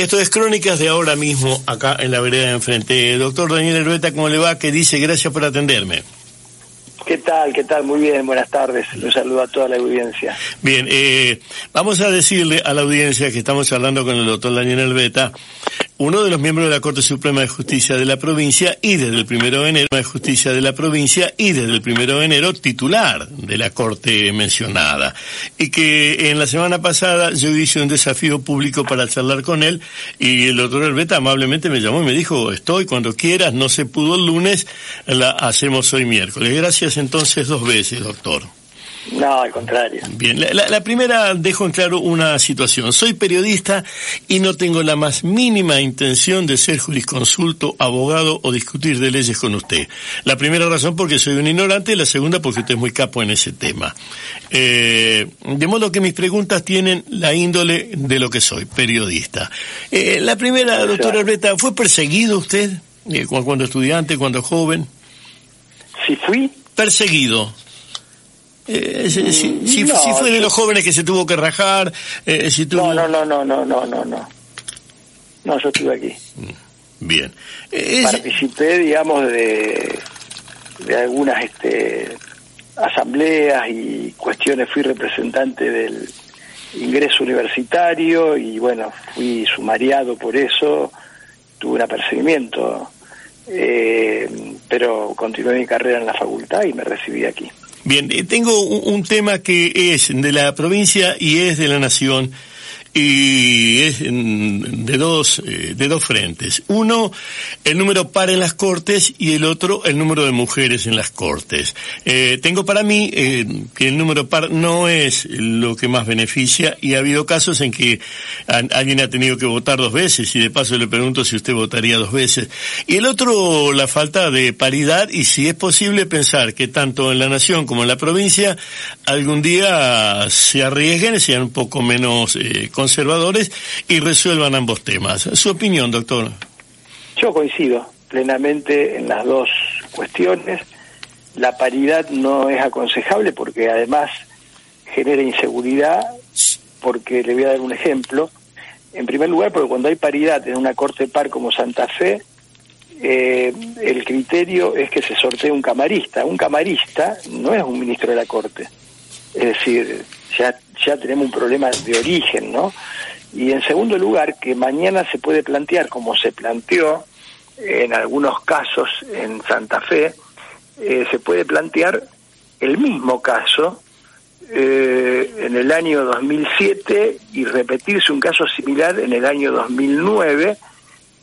Esto es Crónicas de ahora mismo, acá en la vereda de enfrente. Doctor Daniel Herbeta, ¿cómo le va? Que dice gracias por atenderme. ¿Qué tal? ¿Qué tal? Muy bien, buenas tardes. Un saludo a toda la audiencia. Bien, eh, vamos a decirle a la audiencia que estamos hablando con el doctor Daniel Herbeta uno de los miembros de la Corte Suprema de Justicia de la provincia y desde el primero de enero de Justicia de la provincia y desde el primero de enero titular de la Corte mencionada y que en la semana pasada yo hice un desafío público para charlar con él y el doctor Herbeta amablemente me llamó y me dijo estoy cuando quieras no se pudo el lunes la hacemos hoy miércoles gracias entonces dos veces doctor no, al contrario. Bien, la, primera dejo en claro una situación. Soy periodista y no tengo la más mínima intención de ser jurisconsulto, abogado o discutir de leyes con usted. La primera razón porque soy un ignorante y la segunda porque usted es muy capo en ese tema. Eh, de modo que mis preguntas tienen la índole de lo que soy, periodista. Eh, la primera, doctora Arbeta, ¿fue perseguido usted eh, cuando estudiante, cuando joven? Si fui. Perseguido. Eh, si, si, fue de los jóvenes que se tuvo que rajar, eh, si tuvo... No, no, no, no, no, no, no. No, yo estuve aquí. Mm, bien. Eh, Participé, digamos, de, de algunas este, asambleas y cuestiones. Fui representante del ingreso universitario y, bueno, fui sumariado por eso. Tuve un apercibimiento. Pero continué mi carrera en la facultad y me recibí aquí. Bien, eh, tengo un, tema que es de la provincia y es de la nación y es de dos eh, de dos frentes. Uno el número par en las cortes y el otro el número de mujeres en las cortes. Eh, tengo para mí eh, que el número par no es lo que más beneficia y ha habido casos en que alguien ha tenido que votar dos veces y de paso le pregunto si usted votaría dos veces. Y el otro la falta de paridad y si es posible pensar que tanto en la nación como en la provincia algún día se arriesguen sean un poco menos conservadores y resuelvan ambos temas. Su opinión, doctor. Yo coincido plenamente en las dos cuestiones. La paridad no es aconsejable porque además genera inseguridad, porque le voy a dar un ejemplo. En primer lugar, porque cuando hay paridad en una corte par como Santa Fe, eh, el criterio es que se sortee un camarista. Un camarista no es un ministro de la corte. Es decir, ya, ya tenemos un problema de origen, ¿no? Y en segundo lugar, que mañana se puede plantear, como se planteó en algunos casos en Santa Fe, eh, se puede plantear el mismo caso eh, en el año 2007 y repetirse un caso similar en el año 2009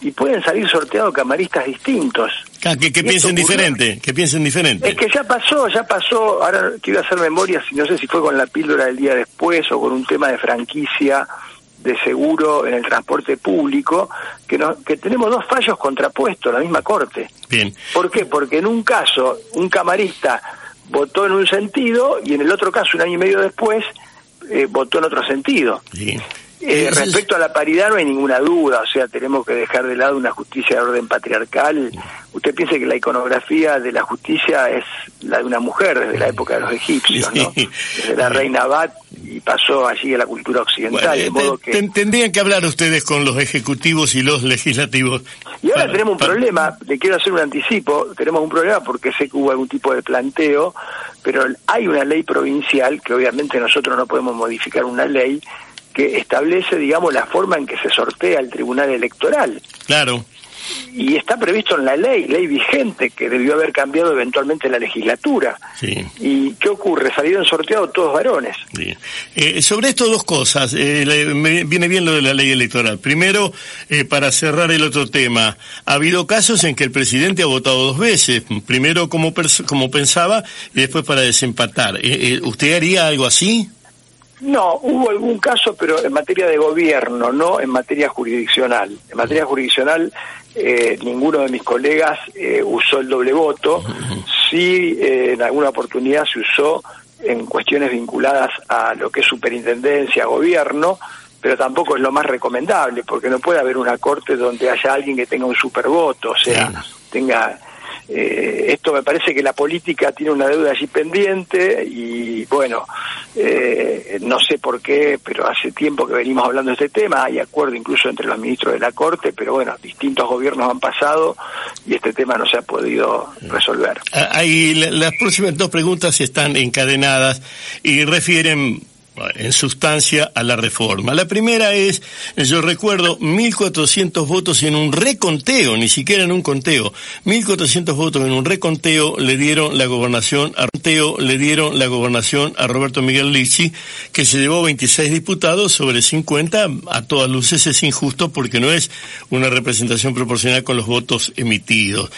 y pueden salir sorteados camaristas distintos. Que, que piensen diferente, que piensen diferente. Es que ya pasó, ya pasó, ahora quiero hacer memoria, si no sé si fue con la píldora del día después o con un tema de franquicia de seguro en el transporte público, que, no, que tenemos dos fallos contrapuestos, la misma corte. Bien. ¿Por qué? Porque en un caso un camarista votó en un sentido y en el otro caso, un año y medio después, eh, votó en otro sentido. Bien. Eh, respecto a la paridad no hay ninguna duda, o sea, tenemos que dejar de lado una justicia de orden patriarcal. Usted piensa que la iconografía de la justicia es la de una mujer desde la época de los egipcios, ¿no? Desde la reina Bat y pasó allí a la cultura occidental. de modo que... Tendrían que hablar ustedes con los ejecutivos y los legislativos. Y ahora tenemos un problema, le quiero hacer un anticipo, tenemos un problema porque sé que hubo algún tipo de planteo, pero hay una ley provincial que obviamente nosotros no podemos modificar una ley que establece, digamos, la forma en que se sortea el Tribunal Electoral. Claro. Y está previsto en la ley, ley vigente, que debió haber cambiado eventualmente la legislatura. Sí. ¿Y qué ocurre? Salieron sorteados todos varones. Eh, sobre esto dos cosas. Eh, me viene bien lo de la ley electoral. Primero, eh, para cerrar el otro tema, ha habido casos en que el presidente ha votado dos veces. Primero como, como pensaba y después para desempatar. ¿Usted haría algo así? No, hubo algún caso, pero en materia de gobierno, no en materia jurisdiccional. En materia jurisdiccional, eh, ninguno de mis colegas eh, usó el doble voto. Sí, eh, en alguna oportunidad se usó en cuestiones vinculadas a lo que es superintendencia, gobierno, pero tampoco es lo más recomendable, porque no puede haber una corte donde haya alguien que tenga un supervoto, o sea, tenga eh, esto me parece que la política tiene una deuda allí pendiente y bueno, Eh, no sé por qué, pero hace tiempo que venimos hablando de este tema, hay acuerdo incluso entre los ministros de la Corte, pero bueno, distintos gobiernos han pasado y este tema no se ha podido resolver. Ahí las próximas dos preguntas están encadenadas y refieren en sustancia a la reforma. La primera es, yo recuerdo, 1.400 votos en un reconteo, ni siquiera en un conteo, 1.400 votos en un reconteo le dieron la gobernación a le dieron la gobernación a Roberto Miguel Lichi, que se llevó 26 diputados sobre 50, a todas luces es injusto porque no es una representación proporcional con los votos emitidos.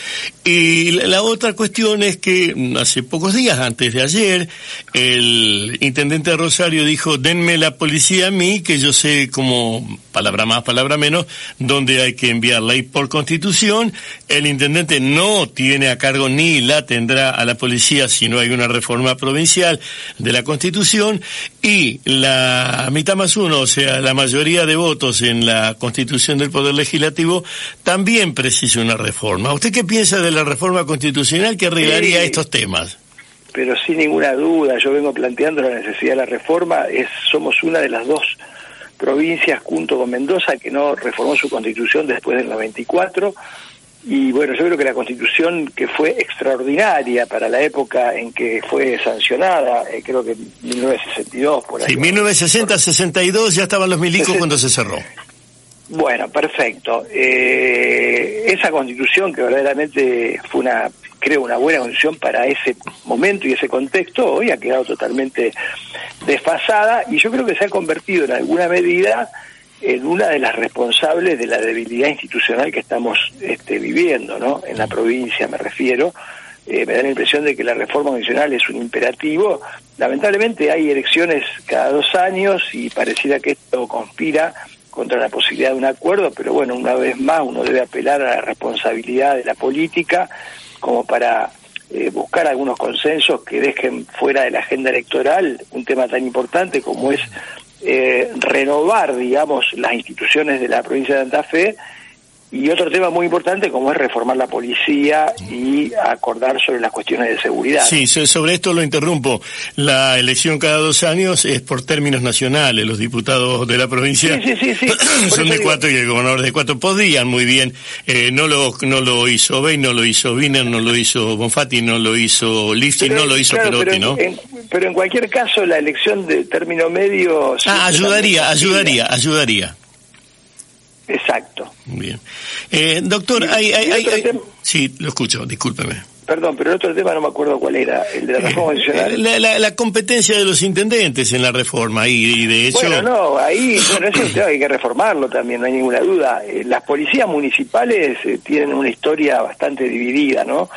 Y la otra cuestión es que hace pocos días, antes de ayer, el intendente de Rosario dijo, denme la policía a mí, que yo sé como palabra más, palabra menos, donde hay que enviarla. Y por constitución, el intendente no tiene a cargo ni la tendrá a la policía si no hay una reforma provincial de la constitución y la mitad más uno, o sea, la mayoría de votos en la constitución del Poder Legislativo, también precisa una reforma. ¿Usted qué piensa de la reforma constitucional que arreglaría estos temas? Pero sin ninguna duda, yo vengo planteando la necesidad de la reforma, es, somos una de las dos provincias junto con Mendoza que no reformó su constitución después del 94 y bueno, yo creo que la constitución que fue extraordinaria para la época en que fue sancionada, eh, creo que 1962 por ahí. Sí, 1960-62 ya estaban los milicos cuando se cerró. Bueno, perfecto. Eh, esa constitución que verdaderamente fue una creo, una buena condición para ese momento y ese contexto, hoy ha quedado totalmente desfasada y yo creo que se ha convertido en alguna medida en una de las responsables de la debilidad institucional que estamos este, viviendo, ¿no? En la provincia me refiero. Eh, me da la impresión de que la reforma constitucional es un imperativo. Lamentablemente hay elecciones cada dos años y pareciera que esto conspira contra la posibilidad de un acuerdo, pero bueno, una vez más uno debe apelar a la responsabilidad de la política como para eh, buscar algunos consensos que dejen fuera de la agenda electoral un tema tan importante como es eh, renovar, digamos, las instituciones de la provincia de Santa Fe y otro tema muy importante como es reformar la policía y acordar sobre las cuestiones de seguridad. Sí, sobre esto lo interrumpo. La elección cada dos años es por términos nacionales. Los diputados de la provincia son de cuatro y el gobernador de cuatro. Podían muy bien. Eh, no lo no lo hizo Bey, no lo hizo Wiener, no lo hizo Bonfatti, no lo hizo Lifti, no lo hizo Perotti, ¿no? pero en cualquier caso la elección de término medio... Ah, ayudaría, ayudaría, ayudaría. Exacto. Bien. Eh, doctor, hay... hay, Sí, lo escucho, discúlpeme. Perdón, pero el otro tema no me acuerdo cuál era, el de la reforma adicional. La, la, competencia de los intendentes en la reforma, y, de hecho... Bueno, no, ahí, bueno, eso hay que reformarlo también, no hay ninguna duda. Eh, las policías municipales eh, tienen una historia bastante dividida, ¿no?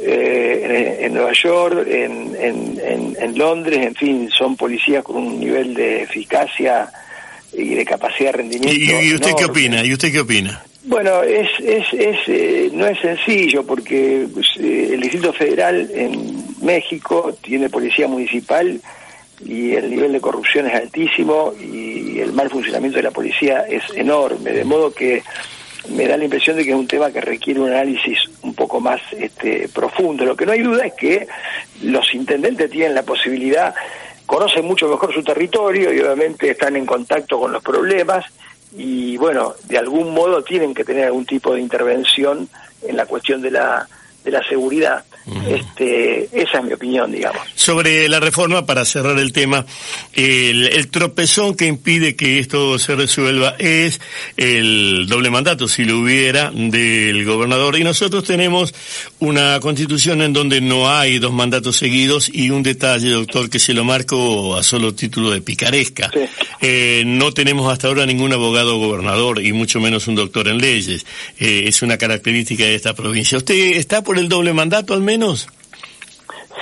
Eh, en, Nueva York, en, en, en Londres, en fin, son policías con un nivel de eficacia y de capacidad de rendimiento. ¿Y, usted qué opina? ¿Y usted qué opina? Bueno, es, es, es eh, no es sencillo porque pues, eh, el Distrito Federal en México tiene policía municipal y el nivel de corrupción es altísimo y el mal funcionamiento de la policía es enorme, de modo que me da la impresión de que es un tema que requiere un análisis un poco más este, profundo. Lo que no hay duda es que los intendentes tienen la posibilidad conocen mucho mejor su territorio y obviamente están en contacto con los problemas y bueno, de algún modo tienen que tener algún tipo de intervención en la cuestión de la, de la seguridad. Este, esa es mi opinión, digamos. Sobre la reforma, para cerrar el tema, el, tropezón que impide que esto se resuelva es el doble mandato, si lo hubiera, del gobernador. Y nosotros tenemos una constitución en donde no hay dos mandatos seguidos y un detalle, doctor, que se lo marco a solo título de picaresca. Eh, no tenemos hasta ahora ningún abogado gobernador y mucho menos un doctor en leyes. Eh, es una característica de esta provincia. ¿Usted está por el doble mandato al menos?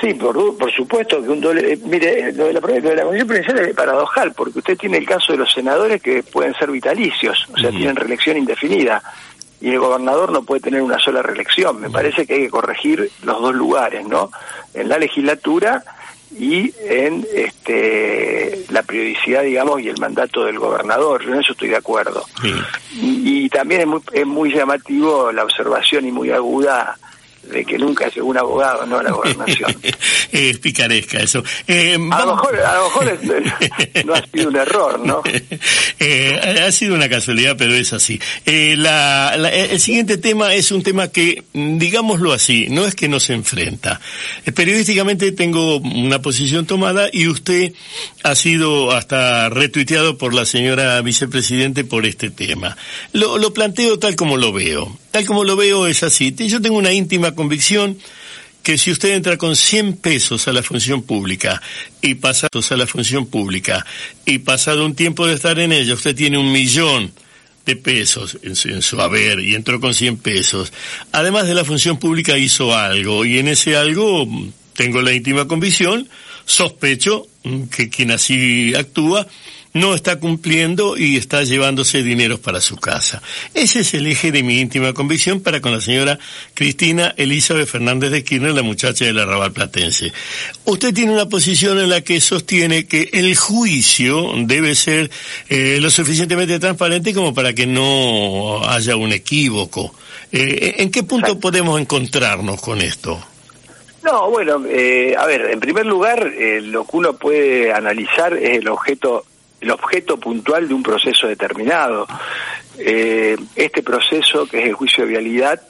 Sí, por, por supuesto que un doble... Eh, mire, lo de la, lo de la Comisión Provincial es paradojal, porque usted tiene el caso de los senadores que pueden ser vitalicios, o sea, tienen reelección indefinida, y el gobernador no puede tener una sola reelección. Me parece que hay que corregir los dos lugares, ¿no? En la legislatura y en este la periodicidad, digamos, y el mandato del gobernador. Yo en eso estoy de acuerdo. Y, y, también es muy, es muy llamativo la observación y muy aguda de que nunca es un abogado, no a la gobernación. es picaresca eso. Eh, a, lo mejor, a lo mejor no ha sido un error, ¿no? Eh, ha sido una casualidad, pero es así. Eh, la, el siguiente tema es un tema que, digámoslo así, no es que nos enfrenta. periodísticamente tengo una posición tomada y usted ha sido hasta retuiteado por la señora vicepresidente por este tema. Lo, lo planteo tal como lo veo. Tal como lo veo es así. Yo tengo una íntima convicción que si usted entra con 100 pesos a la función pública y pasados a la función pública y pasado un tiempo de estar en ella, usted tiene un millón de pesos en su, en su, haber y entró con 100 pesos. Además de la función pública hizo algo y en ese algo tengo la íntima convicción, sospecho que quien así actúa no está cumpliendo y está llevándose dineros para su casa. Ese es el eje de mi íntima convicción para con la señora Cristina Elizabeth Fernández de Kirchner, la muchacha del arrabal platense. Usted tiene una posición en la que sostiene que el juicio debe ser eh, lo suficientemente transparente como para que no haya un equívoco. Eh, ¿En qué punto podemos encontrarnos con esto? No, bueno, eh, a ver, en primer lugar, lo que uno puede analizar es el objeto el objeto puntual de un proceso determinado. Eh, este proceso, que es el juicio de vialidad,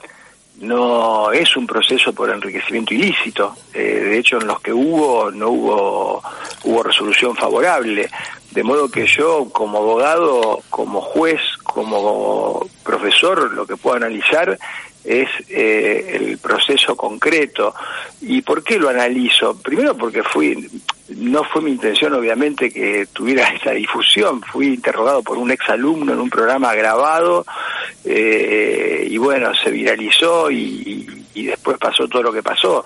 no es un proceso por enriquecimiento ilícito. Eh, de hecho, en los que hubo, no hubo, hubo resolución favorable. De modo que yo, como abogado, como juez, como profesor, lo que puedo analizar es eh, el proceso concreto. ¿Y por qué lo analizo? Primero porque fui, no fue mi intención obviamente que tuviera esa difusión, fui interrogado por un exalumno en un programa grabado eh, y bueno, se viralizó y, y, después pasó todo lo que pasó.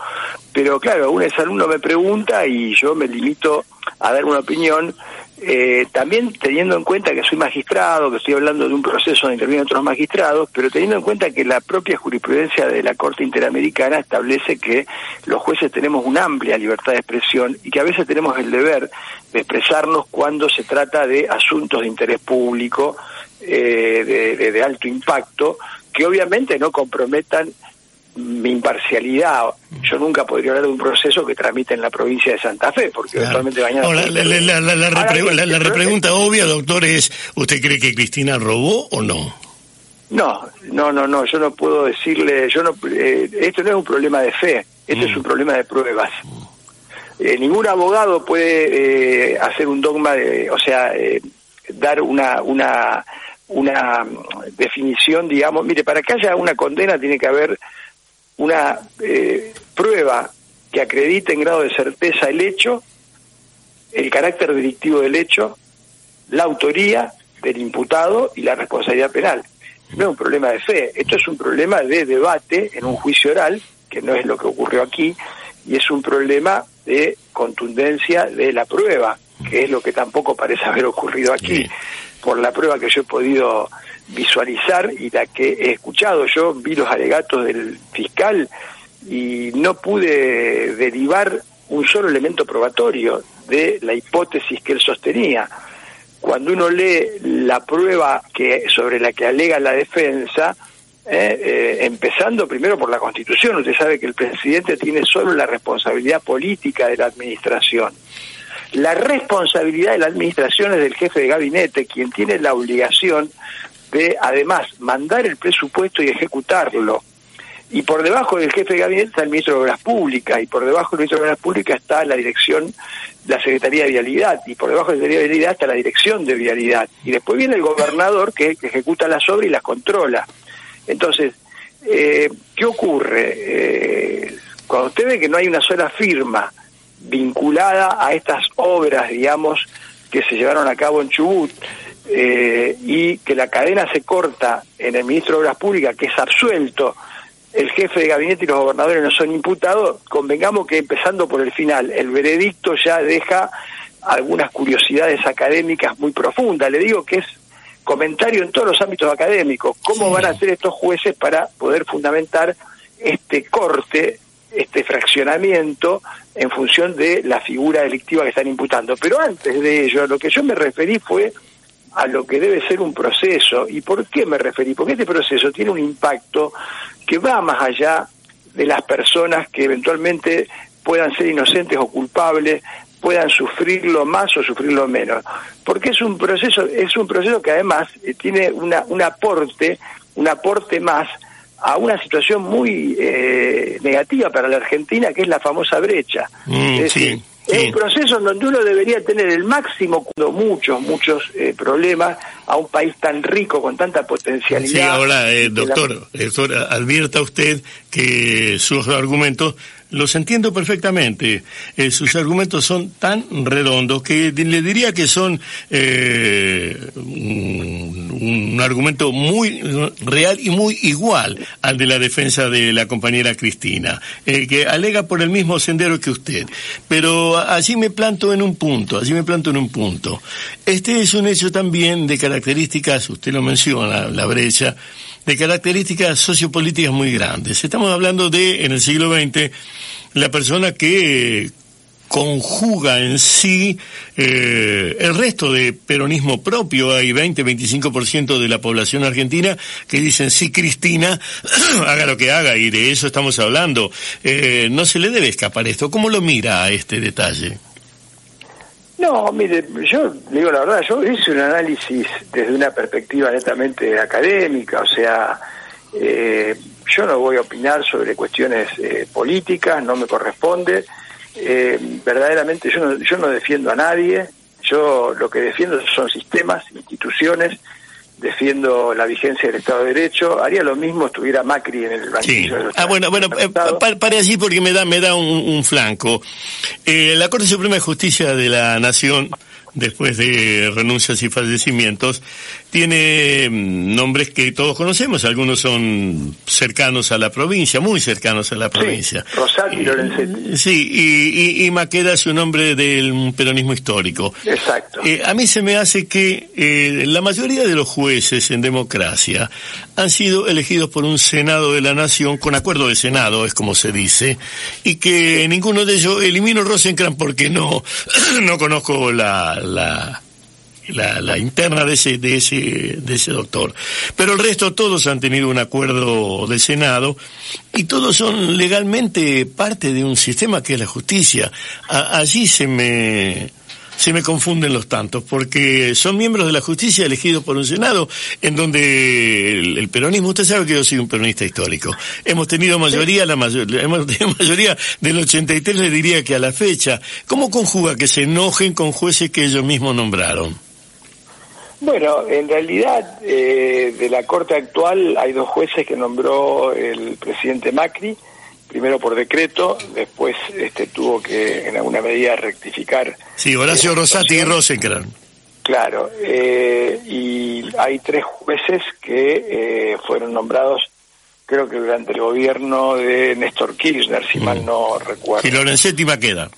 Pero claro, un exalumno me pregunta y yo me limito a dar una opinión eh, también teniendo en cuenta que soy magistrado, que estoy hablando de un proceso donde intervienen otros magistrados, pero teniendo en cuenta que la propia jurisprudencia de la Corte Interamericana establece que los jueces tenemos una amplia libertad de expresión y que a veces tenemos el deber de expresarnos cuando se trata de asuntos de interés público, eh, de alto impacto, que obviamente no comprometan mi imparcialidad. Yo nunca podría hablar de un proceso que tramite en la provincia de Santa Fe, porque eventualmente mañana... la, repregunta obvia, doctor, es, ¿usted cree que Cristina robó o no? No, no, no, no, yo no puedo decirle, yo no, eh, esto no es un problema de fe, esto es mm. un problema de pruebas. Eh, ningún abogado puede eh, hacer un dogma, de, o sea, dar una, una, una definición, digamos, mire, para que haya una condena tiene que haber una eh, prueba que acredite en grado de certeza el hecho, el carácter delictivo del hecho, la autoría del imputado y la responsabilidad penal. No es un problema de fe, esto es un problema de debate en un juicio oral, que no es lo que ocurrió aquí, y es un problema de contundencia de la prueba, que es lo que tampoco parece haber ocurrido aquí, por la prueba que yo he podido visualizar y la que he escuchado. Yo vi los alegatos del fiscal y no pude derivar un solo elemento probatorio de la hipótesis que él sostenía. Cuando uno lee la prueba que sobre la que alega la defensa, eh, eh, empezando primero por la Constitución, usted sabe que el presidente tiene solo la responsabilidad política de la administración. La responsabilidad de la administración es del jefe de gabinete, quien tiene la obligación de además mandar el presupuesto y ejecutarlo. Y por debajo del jefe de gabinete está el ministro de Obras Públicas, y por debajo del ministro de Obras Públicas está la dirección, la Secretaría de Vialidad, y por debajo de la Secretaría de Vialidad está la dirección de Vialidad. Y después viene el gobernador que, ejecuta las obras y las controla. Entonces, eh, ¿qué ocurre? Eh, cuando usted ve que no hay una sola firma vinculada a estas obras, digamos, que se llevaron a cabo en Chubut, eh, y que la cadena se corta en el ministro de Obras Públicas, que es absuelto, el jefe de gabinete y los gobernadores no son imputados, convengamos que empezando por el final, el veredicto ya deja algunas curiosidades académicas muy profundas. Le digo que es comentario en todos los ámbitos académicos. ¿Cómo van a hacer estos jueces para poder fundamentar este corte, este fraccionamiento en función de la figura delictiva que están imputando? Pero antes de ello, lo que yo me referí fue a lo que debe ser un proceso. ¿Y por qué me referí? Porque este proceso tiene un impacto que va más allá de las personas que eventualmente puedan ser inocentes o culpables, puedan sufrirlo más o sufrirlo menos, porque es un proceso es un proceso que además eh, tiene una, un aporte un aporte más a una situación muy eh, negativa para la Argentina, que es la famosa brecha. Mm, es, sí, un proceso en donde uno debería tener el máximo, muchos, muchos eh, problemas a un país tan rico, con tanta potencialidad. Sí, ahora, doctor, doctor, advierta usted que sus argumentos los entiendo perfectamente. Eh, sus argumentos son tan redondos que le diría que son eh, un, argumento muy real y muy igual al de la defensa de la compañera Cristina, eh, que alega por el mismo sendero que usted. Pero allí me planto en un punto, allí me planto en un punto. Este es un hecho también de características, usted lo menciona, la brecha, de características sociopolíticas muy grandes. Estamos hablando de, en el siglo XX, la persona que conjuga en sí eh, el resto de peronismo propio. Hay 20-25% de la población argentina que dicen, sí, Cristina, haga lo que haga, y de eso estamos hablando. Eh, no se le debe escapar esto. ¿Cómo lo mira a este detalle? No, mire, yo digo la verdad, yo hice un análisis desde una perspectiva netamente académica, o sea, eh, yo no voy a opinar sobre cuestiones eh, políticas, no me corresponde. Eh, verdaderamente yo no, yo no defiendo a nadie, yo lo que defiendo son sistemas, instituciones, defiendo la vigencia del Estado de Derecho, haría lo mismo estuviera Macri en el banquillo. Sí. ah, bueno, bueno, eh, pare allí porque me da, me da un, flanco. Eh, la Corte Suprema de Justicia de la Nación después de renuncias y fallecimientos, tiene mm, nombres que todos conocemos, algunos son cercanos a la provincia, muy cercanos a la provincia. Sí, Rosati Lorenzetti. Sí, y, y, Maqueda es un nombre del peronismo histórico. Exacto. Eh, a mí se me hace que eh, la mayoría de los jueces en democracia han sido elegidos por un Senado de la Nación, con acuerdo de Senado, es como se dice, y que ninguno de ellos, elimino Rosencrantz porque no, no conozco la, la, la, interna de ese, de, ese, de ese doctor. Pero el resto todos han tenido un acuerdo de Senado y todos son legalmente parte de un sistema que es la justicia. allí se me se me confunden los tantos, porque son miembros de la justicia elegidos por un Senado, en donde el, peronismo, usted sabe que yo soy un peronista histórico, hemos tenido mayoría, la mayoría, hemos tenido mayoría del 83, le diría que a la fecha. ¿Cómo conjuga que se enojen con jueces que ellos mismos nombraron? Bueno, en realidad eh, de la Corte actual hay dos jueces que nombró el presidente Macri, primero por decreto, después este, tuvo que en alguna medida rectificar. Sí, Horacio Rosati y Rosencrantz. Claro, eh, y hay tres jueces que eh, fueron nombrados, creo que durante el gobierno de Néstor Kirchner, si mal mm. no recuerdo. Y Lorenzetti queda.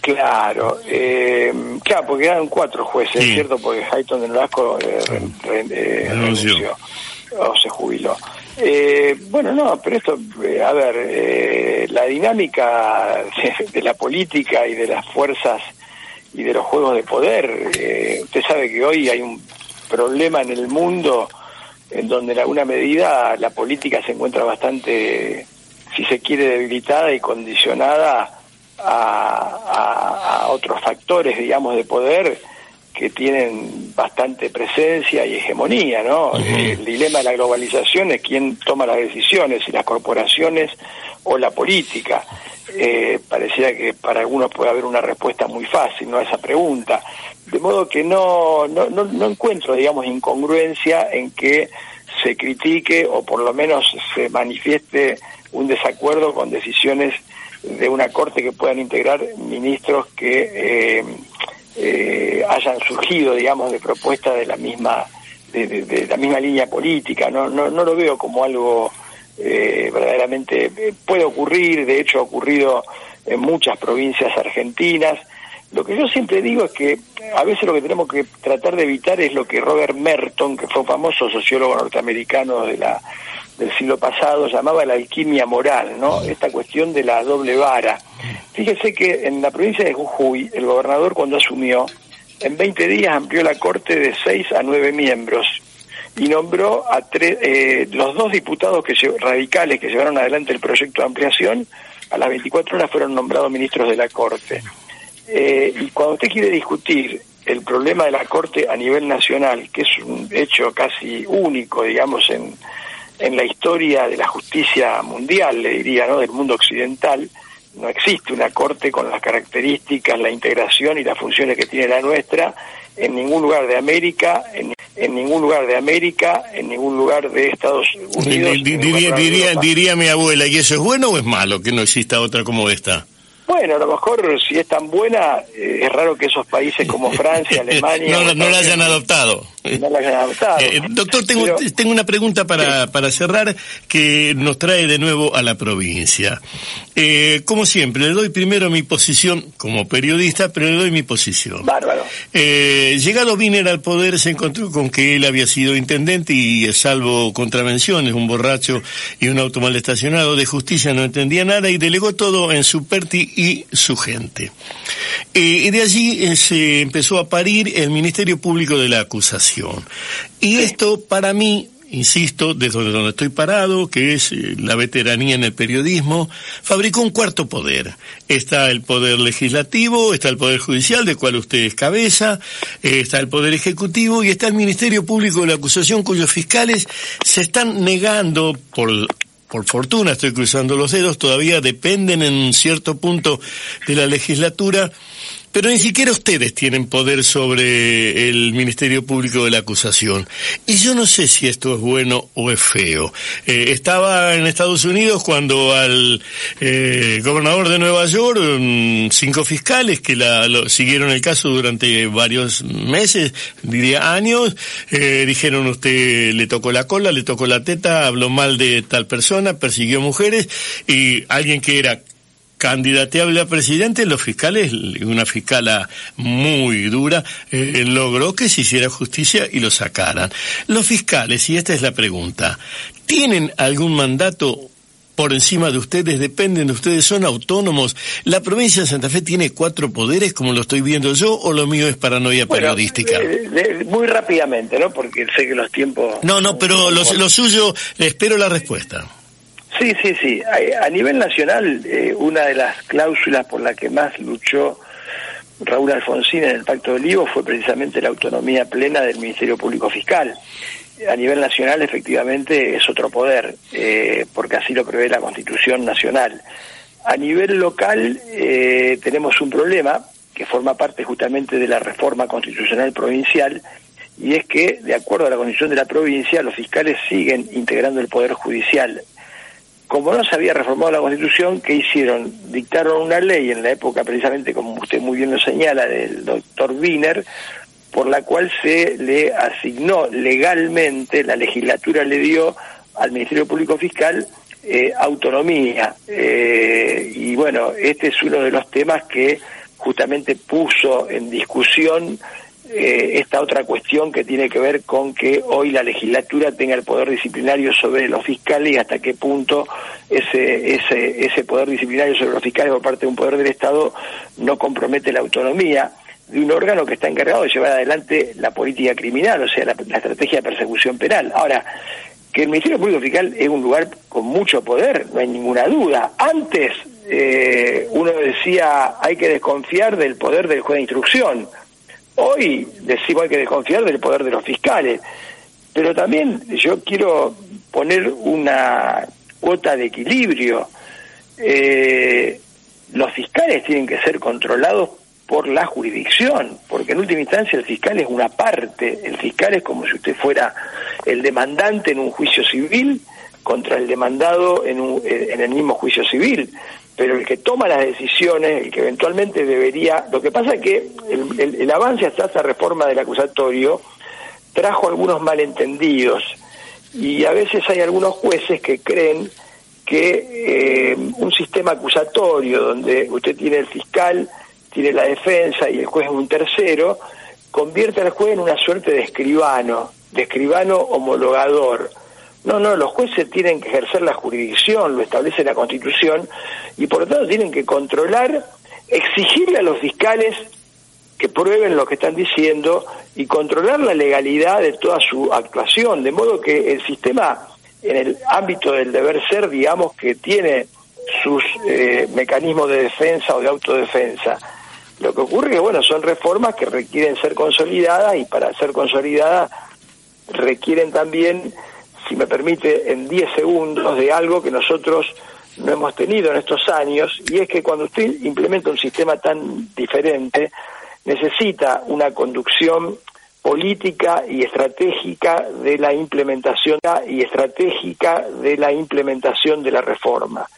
Claro, eh, claro, porque eran cuatro jueces, ¿cierto? Porque Hayton del Vasco eh, eh, renunció o se jubiló. Eh, bueno, no, pero esto, eh, a ver, eh, la dinámica de, la política y de las fuerzas y de los juegos de poder, usted sabe que hoy hay un problema en el mundo en donde en alguna medida la política se encuentra bastante, si se quiere, debilitada y condicionada a, a otros factores, digamos, de poder que tienen bastante presencia y hegemonía, ¿no? El dilema de la globalización es quién toma las decisiones, si las corporaciones o la política. Eh, parecía que para algunos puede haber una respuesta muy fácil ¿no? a esa pregunta. De modo que no, no, no, no encuentro, digamos, incongruencia en que se critique o por lo menos se manifieste un desacuerdo con decisiones de una corte que puedan integrar ministros que eh, eh, hayan surgido, digamos, de propuestas de la misma de, la misma línea política. No, no, no lo veo como algo eh, verdaderamente eh, puede ocurrir. De hecho, ha ocurrido en muchas provincias argentinas. Lo que yo siempre digo es que a veces lo que tenemos que tratar de evitar es lo que Robert Merton, que fue un famoso sociólogo norteamericano de la del siglo pasado llamaba la alquimia moral, ¿no? Esta cuestión de la doble vara. Fíjese que en la provincia de Jujuy, el gobernador cuando asumió, en 20 días amplió la corte de 6 a 9 miembros y nombró a eh, los dos diputados radicales que llevaron adelante el proyecto de ampliación, a las 24 horas fueron nombrados ministros de la Corte. Eh, y cuando usted quiere discutir el problema de la Corte a nivel nacional, que es un hecho casi único, digamos, en, en la historia de la justicia mundial, le diría, ¿no? del mundo occidental, no existe una corte con las características, la integración y las funciones que tiene la nuestra en ningún lugar de América, en, ningún lugar de América, en ningún lugar de Estados Unidos. Diría, diría, diría mi abuela, ¿y eso es bueno o es malo que no exista otra como esta? Bueno, a lo mejor si es tan buena, eh, es raro que esos países como Francia, Alemania... no, la hayan adoptado. No adoptado. Eh, doctor, tengo, tengo una pregunta para, para cerrar que nos trae de nuevo a la provincia. Eh, como siempre, le doy primero mi posición como periodista, pero le doy mi posición. Bárbaro. llegado Wiener al poder, se encontró con que él había sido intendente y, salvo contravenciones, un borracho y un auto mal estacionado, de justicia no entendía nada y delegó todo en su perti y su gente. Eh, y de allí eh, se empezó a parir el Ministerio Público de la Acusación. Y esto para mí insisto, desde donde estoy parado, que es eh, la veteranía en el periodismo, fabricó un cuarto poder. Está el poder legislativo, está el poder judicial, del cual usted es cabeza, está el poder ejecutivo y está el Ministerio Público de la Acusación, cuyos fiscales se están negando por por fortuna estoy cruzando los dedos, todavía dependen en cierto punto de la legislatura pero ni siquiera ustedes tienen poder sobre el Ministerio Público de la Acusación. Y yo no sé si esto es bueno o es feo. Eh, estaba en Estados Unidos cuando al eh, gobernador de Nueva York, mm, cinco fiscales que la, siguieron el caso durante varios meses, diría años, eh, dijeron usted le tocó la cola, le tocó la teta, habló mal de tal persona, persiguió mujeres y alguien que era candidateable a presidente, los fiscales, una fiscala muy dura, eh, logró que se hiciera justicia y lo sacaran. Los fiscales, y esta es la pregunta, ¿tienen algún mandato por encima de ustedes, dependen de ustedes, son autónomos. ¿La provincia de Santa Fe tiene cuatro poderes, como lo estoy viendo yo, o lo mío es paranoia periodística? Eh, muy rápidamente, ¿no? Porque sé que los tiempos... No, no, pero lo, lo suyo, espero la respuesta. Sí, sí, sí. A, nivel nacional, eh, una de las cláusulas por la que más luchó Raúl Alfonsín en el Pacto de Olivo fue precisamente la autonomía plena del Ministerio Público Fiscal. A nivel nacional, efectivamente, es otro poder, eh, porque así lo prevé la Constitución Nacional. A nivel local, eh, tenemos un problema que forma parte justamente de la reforma constitucional provincial, y es que, de acuerdo a la Constitución de la provincia, los fiscales siguen integrando el Poder Judicial como no se había reformado la Constitución, ¿qué hicieron? Dictaron una ley en la época, precisamente como usted muy bien lo señala, del doctor Wiener, por la cual se le asignó legalmente, la legislatura le dio al Ministerio Público Fiscal eh, autonomía. Eh, y bueno, este es uno de los temas que justamente puso en discusión eh, esta otra cuestión que tiene que ver con que hoy la legislatura tenga el poder disciplinario sobre los fiscales y hasta qué punto ese, ese, ese poder disciplinario sobre los fiscales por parte de un poder del Estado no compromete la autonomía de un órgano que está encargado de llevar adelante la política criminal, o sea, la, estrategia de persecución penal. Ahora, que el Ministerio Público Fiscal es un lugar con mucho poder, no hay ninguna duda. Antes eh, uno decía hay que desconfiar del poder del juez de instrucción Hoy decimos hay que desconfiar del poder de los fiscales, pero también yo quiero poner una cuota de equilibrio. Eh, los fiscales tienen que ser controlados por la jurisdicción, porque en última instancia el fiscal es una parte, el fiscal es como si usted fuera el demandante en un juicio civil contra el demandado en, un, en el mismo juicio civil. Pero el que toma las decisiones, el que eventualmente debería... Lo que pasa es que el, avance hasta esa reforma del acusatorio trajo algunos malentendidos. Y a veces hay algunos jueces que creen que eh, un sistema acusatorio donde usted tiene el fiscal, tiene la defensa y el juez es un tercero, convierte al juez en una suerte de escribano, de escribano homologador no, no, los jueces tienen que ejercer la jurisdicción, lo establece la Constitución, y por lo tanto tienen que controlar, exigirle a los fiscales que prueben lo que están diciendo y controlar la legalidad de toda su actuación, de modo que el sistema en el ámbito del deber ser, digamos que tiene sus eh, mecanismos de defensa o de autodefensa. Lo que ocurre es que, bueno, son reformas que requieren ser consolidadas y para ser consolidadas requieren también, si me permite, en 10 segundos de algo que nosotros no hemos tenido en estos años, y es que cuando usted implementa un sistema tan diferente, necesita una conducción política y estratégica de la implementación y estratégica de la implementación de la reforma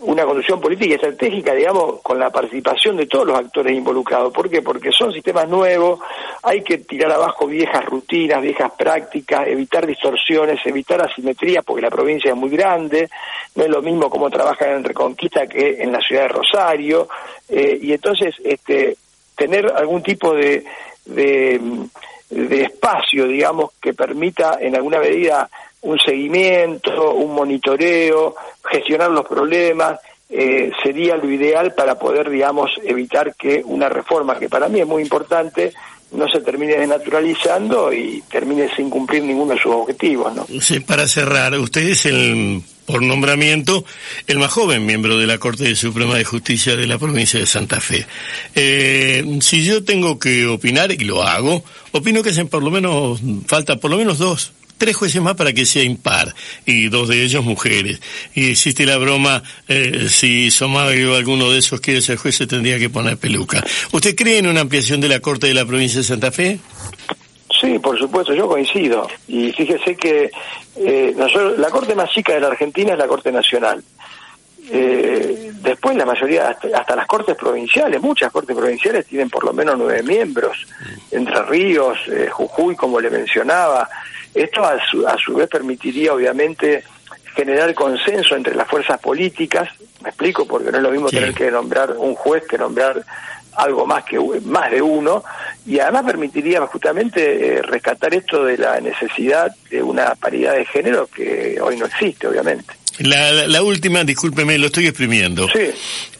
una conducción política y estratégica, digamos, con la participación de todos los actores involucrados. ¿Por qué? Porque son sistemas nuevos, hay que tirar abajo viejas rutinas, viejas prácticas, evitar distorsiones, evitar asimetrías, porque la provincia es muy grande, no es lo mismo cómo trabajan en Reconquista que en la ciudad de Rosario, eh, y entonces este, tener algún tipo de, de espacio, digamos, que permita en alguna medida un seguimiento, un monitoreo, gestionar los problemas, eh, sería lo ideal para poder, digamos, evitar que una reforma, que para mí es muy importante, no se termine desnaturalizando y termine sin cumplir ninguno de sus objetivos, ¿no? Sí, para cerrar, usted es el, por nombramiento, el más joven miembro de la Corte Suprema de Justicia de la provincia de Santa Fe. Eh, si yo tengo que opinar, y lo hago, opino que hacen por lo menos, falta por lo menos dos tres jueces más para que sea impar, y dos de ellos mujeres. Y existe la broma, eh, si Somario alguno de esos quiere ser juez, se tendría que poner peluca. ¿Usted cree en una ampliación de la Corte de la provincia de Santa Fe? Sí, por supuesto, yo coincido. Y fíjese que eh, la Corte más chica de la Argentina es la Corte Nacional. Eh, después la mayoría, hasta, las cortes provinciales, muchas cortes provinciales tienen por lo menos nueve miembros, Entre Ríos, eh, Jujuy, como le mencionaba. Esto a su, a su vez permitiría obviamente generar consenso entre las fuerzas políticas, me explico, porque no es lo mismo tener que nombrar un juez que nombrar algo más que más de uno y además permitiría justamente eh, rescatar esto de la necesidad de una paridad de género que hoy no existe obviamente la, la, última, discúlpeme, lo estoy exprimiendo. Sí.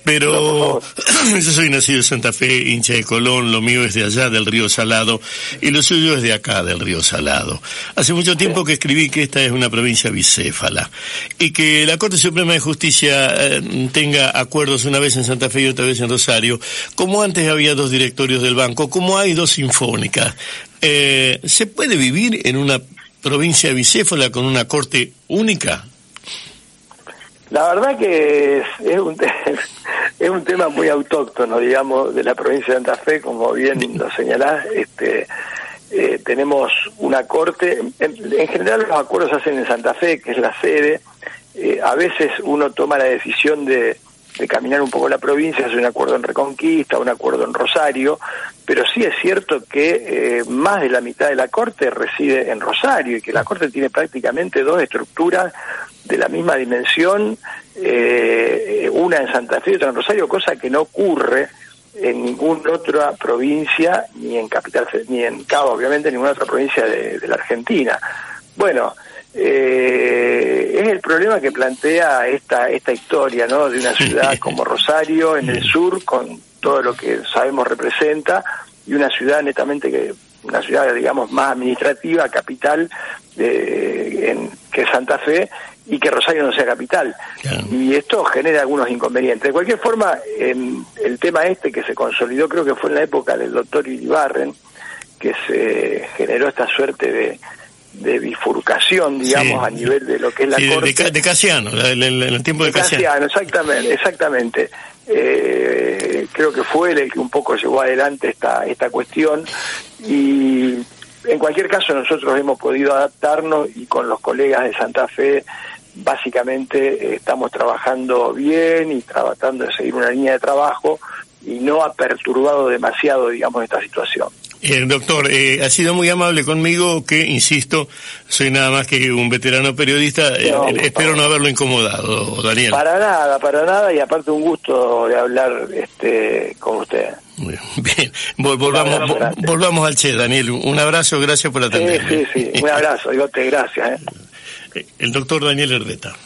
Pero yo soy nacido en Santa Fe, hincha de Colón, lo mío es de allá del río Salado y lo suyo es de acá del río Salado. Hace mucho tiempo que escribí que esta es una provincia bicéfala y que la Corte Suprema de Justicia eh, tenga acuerdos una vez en Santa Fe y otra vez en Rosario, como antes había dos directorios del banco, como hay dos sinfónicas. Eh, ¿Se puede vivir en una provincia bicéfala con una corte única? La verdad que es, un, es un tema muy autóctono, digamos, de la provincia de Santa Fe, como bien lo señalás. Este, eh, tenemos una corte, en, general los acuerdos se hacen en Santa Fe, que es la sede. Eh, a veces uno toma la decisión de, de caminar un poco la provincia, hace un acuerdo en Reconquista, un acuerdo en Rosario, pero sí es cierto que eh, más de la mitad de la Corte reside en Rosario y que la Corte tiene prácticamente dos estructuras de la misma dimensión, eh, una en Santa Fe y otra en Rosario, cosa que no ocurre en ninguna otra provincia, ni en Capital, ni en Cabo, obviamente, en ninguna otra provincia de, la Argentina. Bueno, eh, es el problema que plantea esta, esta historia, ¿no? De una ciudad como Rosario, en el sur, con todo lo que sabemos representa, y una ciudad netamente que una ciudad, digamos, más administrativa, capital, de, en, que Santa Fe, y que Rosario no sea capital. Y esto genera algunos inconvenientes. De cualquier forma, el tema este que se consolidó, creo que fue en la época del doctor Iribarren, que se generó esta suerte de, de bifurcación, digamos, a nivel de lo que es la corte. De, Casiano, en el, tiempo de, Casiano. exactamente, exactamente. Eh, creo que fue el que un poco llevó adelante esta, esta cuestión y en cualquier caso nosotros hemos podido adaptarnos y con los colegas de Santa Fe básicamente eh, estamos trabajando bien y tratando de seguir una línea de trabajo y no ha perturbado demasiado, digamos, esta situación. Eh, doctor, eh, ha sido muy amable conmigo, que, insisto, soy nada más que un veterano periodista, eh, espero no haberlo incomodado, Daniel. Para nada, para nada, y aparte un gusto de hablar este, con usted. Bien, volvamos, volvamos al Che, Daniel. Un abrazo, gracias por atenderme. Sí, sí, sí, un abrazo, digote, gracias. El doctor Daniel Herdeta.